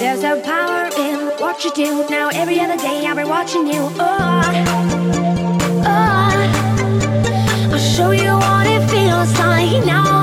There's a power in what you do. Now every other day I'll be watching you. Oh, oh. I'll show you what it feels like now.